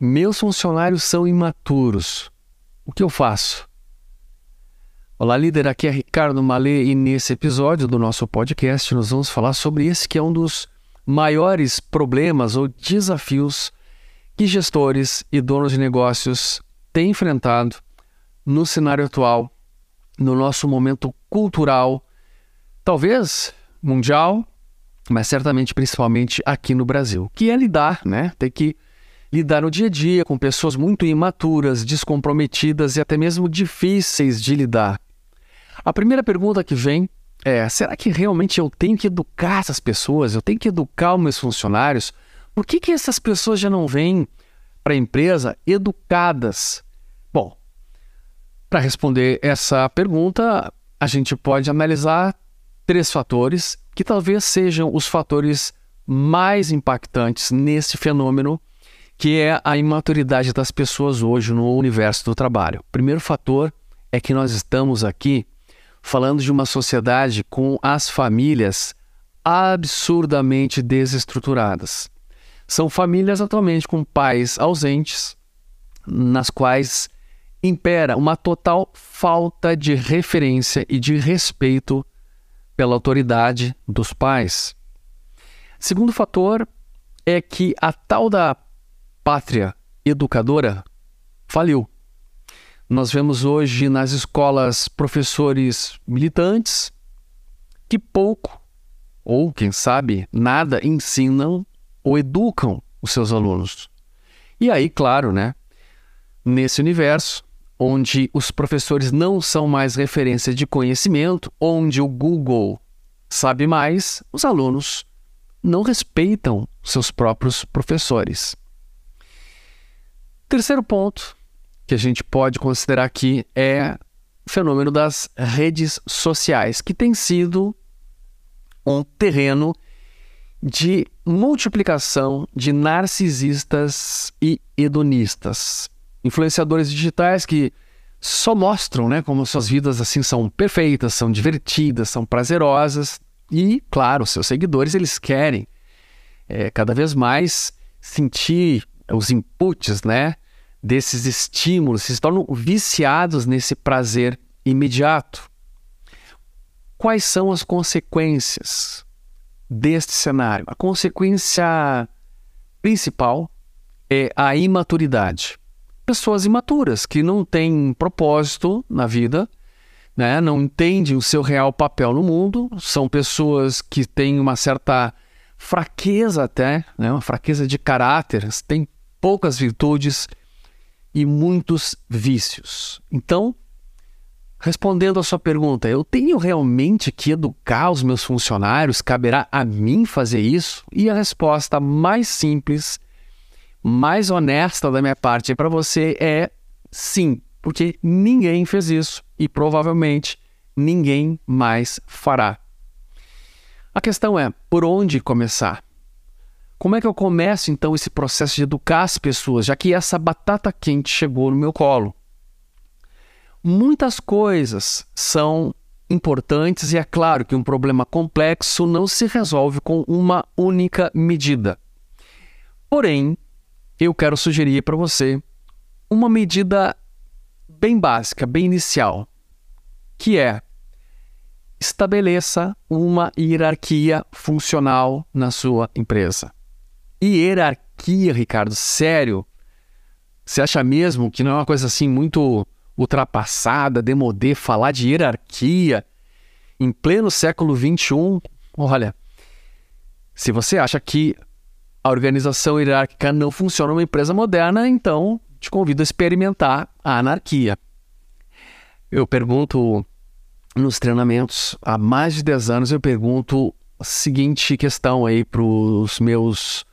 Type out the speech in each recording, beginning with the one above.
Meus funcionários são imaturos. O que eu faço? Olá, líder. Aqui é Ricardo Malê e nesse episódio do nosso podcast nós vamos falar sobre esse que é um dos maiores problemas ou desafios que gestores e donos de negócios têm enfrentado no cenário atual, no nosso momento cultural, talvez mundial, mas certamente principalmente aqui no Brasil, que é lidar, né? Ter que lidar no dia a dia com pessoas muito imaturas, descomprometidas e até mesmo difíceis de lidar. A primeira pergunta que vem é: será que realmente eu tenho que educar essas pessoas? Eu tenho que educar os meus funcionários? Por que, que essas pessoas já não vêm para a empresa educadas? Bom, para responder essa pergunta, a gente pode analisar três fatores que talvez sejam os fatores mais impactantes nesse fenômeno que é a imaturidade das pessoas hoje no universo do trabalho. Primeiro fator é que nós estamos aqui falando de uma sociedade com as famílias absurdamente desestruturadas. São famílias atualmente com pais ausentes, nas quais impera uma total falta de referência e de respeito pela autoridade dos pais. Segundo fator é que a tal da pátria educadora faliu. Nós vemos hoje nas escolas professores militantes que pouco, ou quem sabe, nada ensinam ou educam os seus alunos. E aí, claro, né? Nesse universo, onde os professores não são mais referência de conhecimento, onde o Google sabe mais, os alunos não respeitam seus próprios professores. Terceiro ponto que a gente pode considerar aqui é o fenômeno das redes sociais, que tem sido um terreno de multiplicação de narcisistas e hedonistas. Influenciadores digitais que só mostram né, como suas vidas assim são perfeitas, são divertidas, são prazerosas. E, claro, seus seguidores eles querem é, cada vez mais sentir os inputs, né, desses estímulos, se tornam viciados nesse prazer imediato. Quais são as consequências deste cenário? A consequência principal é a imaturidade. Pessoas imaturas que não têm propósito na vida, né? não entendem o seu real papel no mundo, são pessoas que têm uma certa fraqueza até, né? uma fraqueza de caráter, têm poucas virtudes e muitos vícios. Então, respondendo à sua pergunta, eu tenho realmente que educar os meus funcionários? Caberá a mim fazer isso? E a resposta mais simples, mais honesta da minha parte para você é sim, porque ninguém fez isso e provavelmente ninguém mais fará. A questão é por onde começar? Como é que eu começo então esse processo de educar as pessoas, já que essa batata quente chegou no meu colo? Muitas coisas são importantes e é claro que um problema complexo não se resolve com uma única medida. Porém, eu quero sugerir para você uma medida bem básica, bem inicial, que é estabeleça uma hierarquia funcional na sua empresa. Hierarquia, Ricardo, sério? Você acha mesmo que não é uma coisa assim muito ultrapassada, demodê, falar de hierarquia em pleno século XXI? Olha, se você acha que a organização hierárquica não funciona numa empresa moderna, então te convido a experimentar a anarquia. Eu pergunto nos treinamentos, há mais de 10 anos, eu pergunto a seguinte questão aí para os meus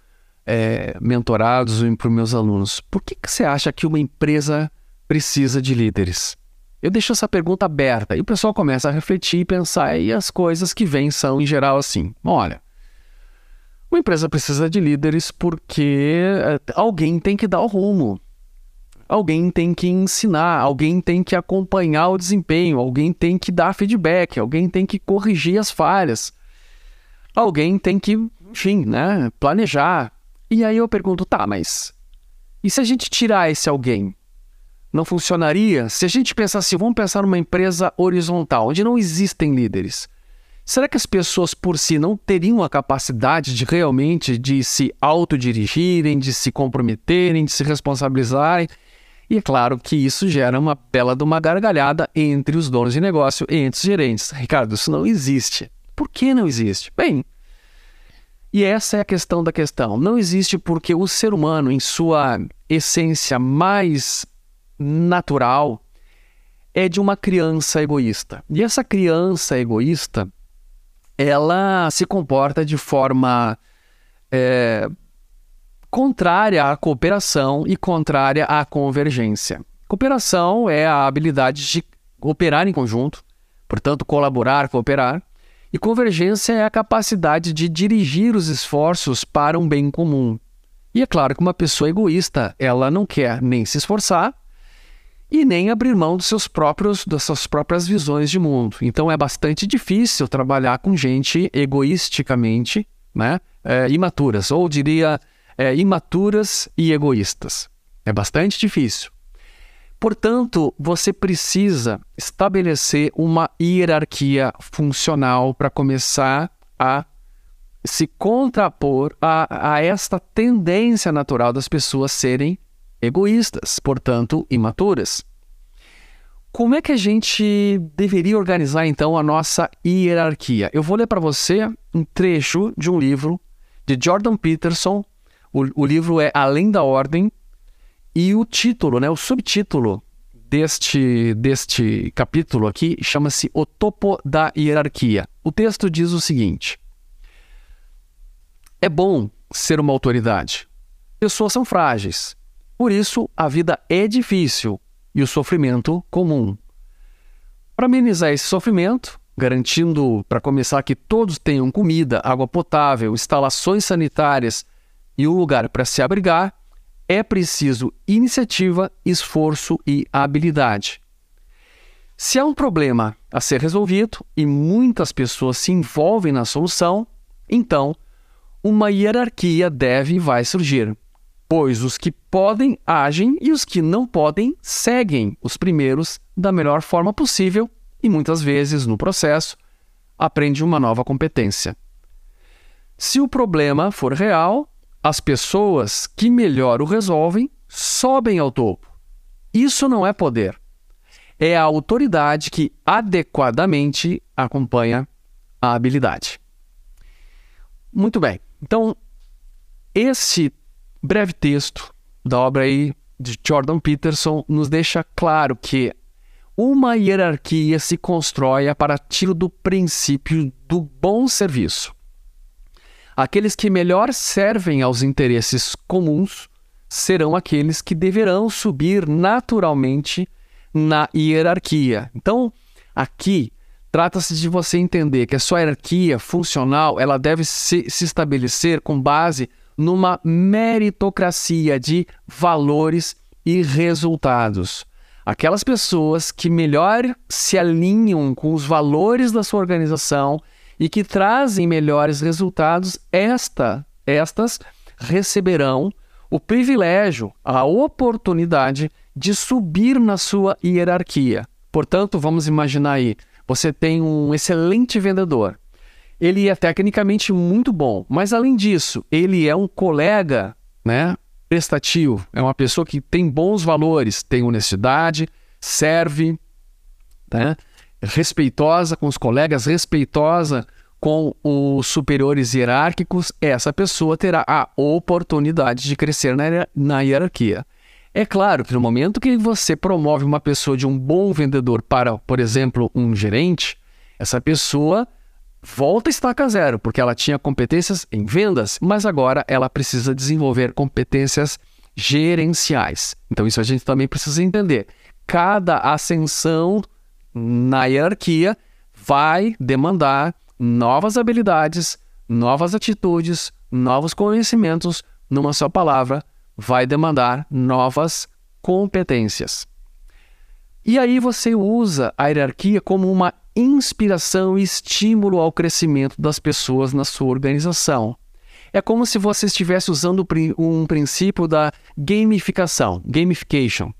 é, mentorados e para os meus alunos: por que, que você acha que uma empresa precisa de líderes? Eu deixo essa pergunta aberta e o pessoal começa a refletir e pensar, e as coisas que vêm são, em geral, assim: olha, uma empresa precisa de líderes porque é, alguém tem que dar o rumo, alguém tem que ensinar, alguém tem que acompanhar o desempenho, alguém tem que dar feedback, alguém tem que corrigir as falhas, alguém tem que, enfim, né, planejar, e aí eu pergunto, tá, mas E se a gente tirar esse alguém? Não funcionaria? Se a gente pensar assim, vamos pensar numa empresa horizontal, onde não existem líderes. Será que as pessoas por si não teriam a capacidade de realmente de se autodirigirem, de se comprometerem, de se responsabilizarem? E é claro que isso gera uma bela de uma gargalhada entre os donos de negócio e entre os gerentes. Ricardo, isso não existe. Por que não existe? Bem, e essa é a questão da questão. Não existe porque o ser humano, em sua essência mais natural, é de uma criança egoísta. E essa criança egoísta, ela se comporta de forma é, contrária à cooperação e contrária à convergência. Cooperação é a habilidade de operar em conjunto, portanto, colaborar, cooperar. E convergência é a capacidade de dirigir os esforços para um bem comum. E é claro que uma pessoa egoísta, ela não quer nem se esforçar e nem abrir mão dos seus próprios, das suas próprias visões de mundo. Então é bastante difícil trabalhar com gente egoisticamente, né, é, imaturas, ou diria é, imaturas e egoístas. É bastante difícil. Portanto, você precisa estabelecer uma hierarquia funcional para começar a se contrapor a, a esta tendência natural das pessoas serem egoístas, portanto, imaturas. Como é que a gente deveria organizar então a nossa hierarquia? Eu vou ler para você um trecho de um livro de Jordan Peterson. O, o, livro é Além da Ordem e o título, né, o subtítulo deste, deste capítulo aqui chama-se O Topo da Hierarquia. O texto diz o seguinte: É bom ser uma autoridade. Pessoas são frágeis por isso, a vida é difícil e o sofrimento comum. Para amenizar esse sofrimento, garantindo, para começar, que todos tenham comida, água potável, instalações sanitárias e um lugar para se abrigar, é preciso iniciativa, esforço e habilidade. Se há um problema a ser resolvido e muitas pessoas se envolvem na solução, então uma hierarquia deve e vai surgir pois os que podem agem e os que não podem seguem os primeiros da melhor forma possível e muitas vezes, no processo, aprende uma nova competência. Se o problema for real, as pessoas que melhor o resolvem sobem ao topo. Isso não é poder. É a autoridade que adequadamente acompanha a habilidade. Muito bem. Então, esse breve texto da obra aí de Jordan Peterson nos deixa claro que uma hierarquia se constrói a partir do princípio do bom serviço. Aqueles que melhor servem aos interesses comuns serão aqueles que deverão subir naturalmente na hierarquia. Então, aqui trata-se de você entender que a sua hierarquia funcional ela deve se, se estabelecer com base numa meritocracia de valores e resultados. Aquelas pessoas que melhor se alinham com os valores da sua organização e que trazem melhores resultados, esta, estas receberão o privilégio, a oportunidade de subir na sua hierarquia. Portanto, vamos imaginar aí, você tem um excelente vendedor. Ele é tecnicamente muito bom, mas além disso, ele é um colega, né, prestativo, é uma pessoa que tem bons valores, tem honestidade, serve, né, respeitosa com os colegas, respeitosa com os superiores hierárquicos, essa pessoa terá a oportunidade de crescer na, na hierarquia. É claro que no momento que você promove uma pessoa de um bom vendedor para, por exemplo, um gerente, essa pessoa volta a estaca zero, porque ela tinha competências em vendas, mas agora ela precisa desenvolver competências gerenciais. Então, isso a gente também precisa entender. Cada ascensão na hierarquia vai demandar novas habilidades, novas atitudes, novos conhecimentos, numa só palavra, vai demandar novas competências. E aí você usa a hierarquia como uma inspiração e estímulo ao crescimento das pessoas na sua organização. É como se você estivesse usando um princípio da gamificação, gamification.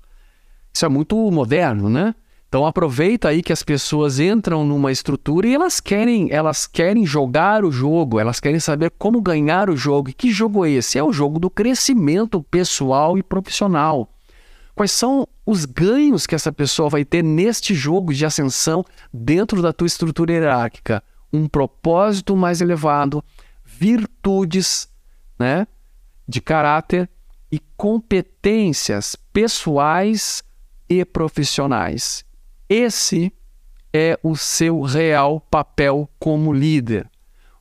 Isso é muito moderno, né? Então aproveita aí que as pessoas entram numa estrutura e elas querem, elas querem jogar o jogo, elas querem saber como ganhar o jogo. E que jogo é esse? É o jogo do crescimento pessoal e profissional. Quais são os ganhos que essa pessoa vai ter neste jogo de ascensão dentro da tua estrutura hierárquica? Um propósito mais elevado, virtudes, né, de caráter e competências pessoais e profissionais. Esse é o seu real papel como líder.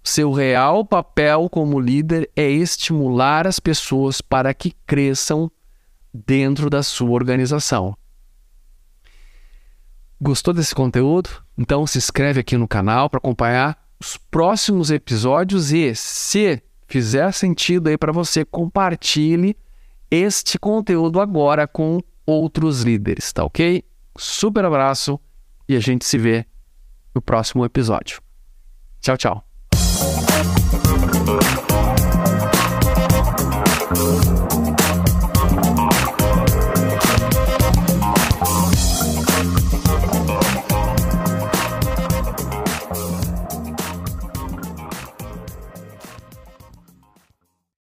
O seu real papel como líder é estimular as pessoas para que cresçam dentro da sua organização. Gostou desse conteúdo? Então se inscreve aqui no canal para acompanhar os próximos episódios e se fizer sentido aí para você, compartilhe este conteúdo agora com outros líderes, tá ok? Super abraço e a gente se vê no próximo episódio. Tchau, tchau.